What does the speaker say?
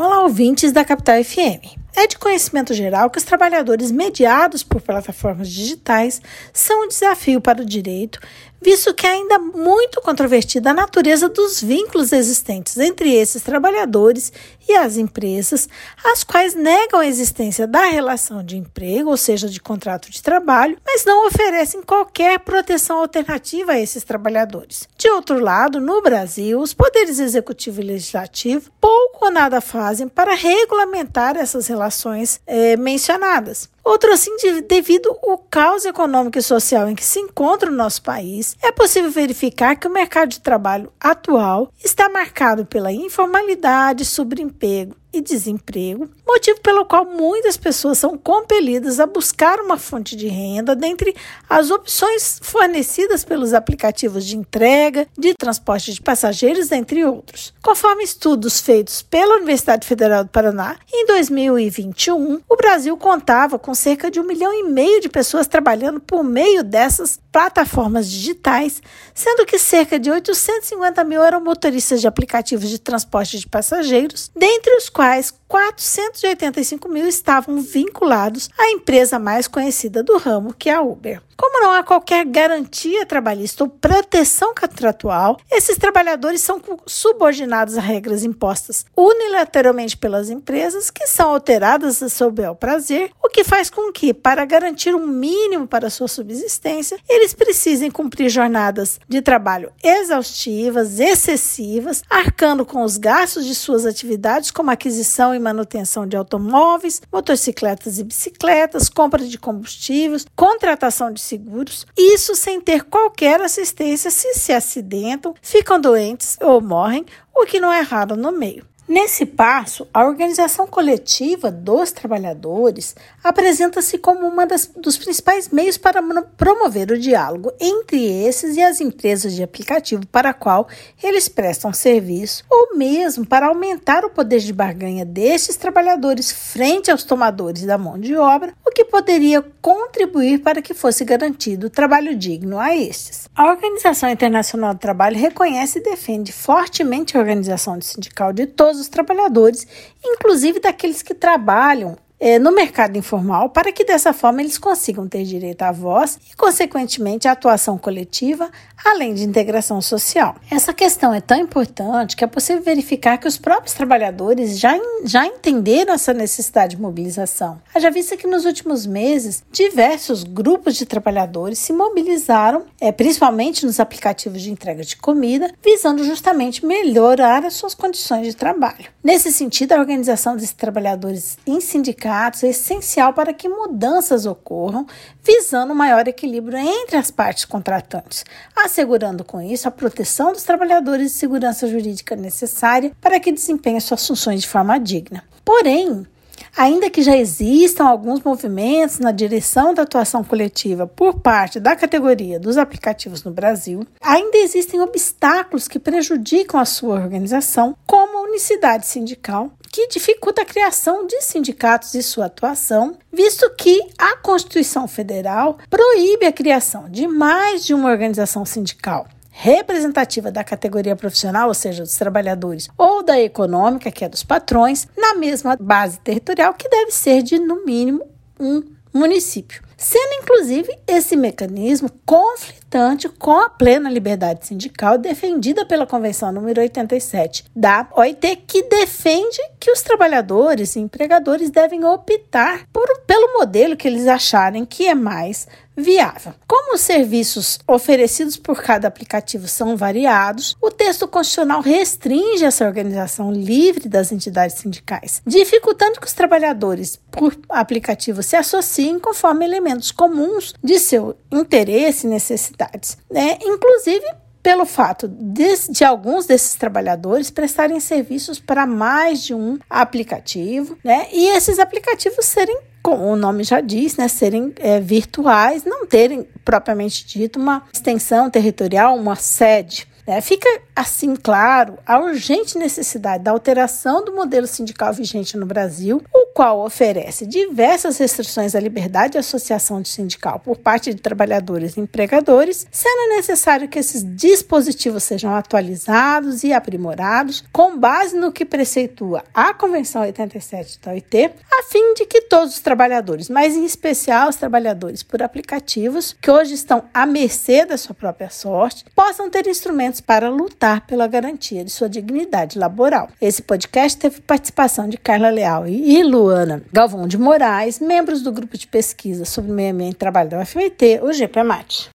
Olá, ouvintes da Capital FM. É de conhecimento geral que os trabalhadores mediados por plataformas digitais são um desafio para o direito, visto que é ainda muito controvertida a natureza dos vínculos existentes entre esses trabalhadores e as empresas, as quais negam a existência da relação de emprego, ou seja, de contrato de trabalho, mas não oferecem qualquer proteção alternativa a esses trabalhadores. De outro lado, no Brasil, os poderes executivo e legislativo pouco ou nada fazem para regulamentar essas relações é, mencionadas. Outro assim, devido ao caos econômico e social em que se encontra o nosso país, é possível verificar que o mercado de trabalho atual está marcado pela informalidade, subemprego e desemprego, motivo pelo qual muitas pessoas são compelidas a buscar uma fonte de renda dentre as opções fornecidas pelos aplicativos de entrega, de transporte de passageiros, entre outros. Conforme estudos feitos pela Universidade Federal do Paraná, em 2021, o Brasil contava com cerca de um milhão e meio de pessoas trabalhando por meio dessas plataformas digitais, sendo que cerca de 850 mil eram motoristas de aplicativos de transporte de passageiros, dentre os quais 485 mil estavam vinculados à empresa mais conhecida do ramo, que é a Uber. Como não há qualquer garantia trabalhista ou proteção contratual, esses trabalhadores são subordinados a regras impostas unilateralmente pelas empresas, que são alteradas a seu bel prazer, o que faz com que, para garantir um mínimo para sua subsistência, eles precisem cumprir jornadas de trabalho exaustivas, excessivas, arcando com os gastos de suas atividades, como aquisição e manutenção de automóveis, motocicletas e bicicletas, compra de combustíveis, contratação de seguros, isso sem ter qualquer assistência se se acidentam, ficam doentes ou morrem, o que não é raro no meio. Nesse passo, a organização coletiva dos trabalhadores apresenta-se como um dos principais meios para promover o diálogo entre esses e as empresas de aplicativo para a qual eles prestam serviço, ou mesmo para aumentar o poder de barganha destes trabalhadores frente aos tomadores da mão de obra, que poderia contribuir para que fosse garantido trabalho digno a estes. A Organização Internacional do Trabalho reconhece e defende fortemente a organização sindical de todos os trabalhadores, inclusive daqueles que trabalham é, no mercado informal, para que dessa forma eles consigam ter direito à voz e, consequentemente, à atuação coletiva, além de integração social. Essa questão é tão importante que é possível verificar que os próprios trabalhadores já, já entenderam essa necessidade de mobilização. Haja vista que nos últimos meses, diversos grupos de trabalhadores se mobilizaram, é, principalmente nos aplicativos de entrega de comida, visando justamente melhorar as suas condições de trabalho. Nesse sentido, a organização desses trabalhadores em sindicatos sindicatos é essencial para que mudanças ocorram, visando maior equilíbrio entre as partes contratantes, assegurando com isso a proteção dos trabalhadores e segurança jurídica necessária para que desempenhem suas funções de forma digna. Porém, Ainda que já existam alguns movimentos na direção da atuação coletiva por parte da categoria dos aplicativos no Brasil, ainda existem obstáculos que prejudicam a sua organização, como unicidade sindical, que dificulta a criação de sindicatos e sua atuação, visto que a Constituição Federal proíbe a criação de mais de uma organização sindical representativa da categoria profissional, ou seja, dos trabalhadores, ou da econômica, que é dos patrões, na mesma base territorial, que deve ser de, no mínimo, um município. Sendo, inclusive, esse mecanismo conflitante com a plena liberdade sindical defendida pela Convenção número 87 da OIT, que defende que os trabalhadores e empregadores devem optar por, pelo modelo que eles acharem que é mais viável. Como os serviços oferecidos por cada aplicativo são variados, o texto constitucional restringe essa organização livre das entidades sindicais, dificultando que os trabalhadores por aplicativo se associem conforme elementos comuns de seu interesse e necessidades, né? inclusive pelo fato de, de, alguns desses trabalhadores prestarem serviços para mais de um aplicativo, né? E esses aplicativos serem como o nome já diz, né, serem é, virtuais, não terem propriamente dito uma extensão territorial, uma sede. Né? Fica assim claro a urgente necessidade da alteração do modelo sindical vigente no Brasil, qual oferece diversas restrições à liberdade de associação de sindical por parte de trabalhadores e empregadores, sendo necessário que esses dispositivos sejam atualizados e aprimorados com base no que preceitua a Convenção 87 da OIT, a fim de que todos os trabalhadores, mas em especial os trabalhadores por aplicativos, que hoje estão à mercê da sua própria sorte, possam ter instrumentos para lutar pela garantia de sua dignidade laboral. Esse podcast teve participação de Carla Leal e Luana Galvão de Moraes, membros do grupo de pesquisa sobre meio ambiente e trabalho da UFMT, o GPMAT.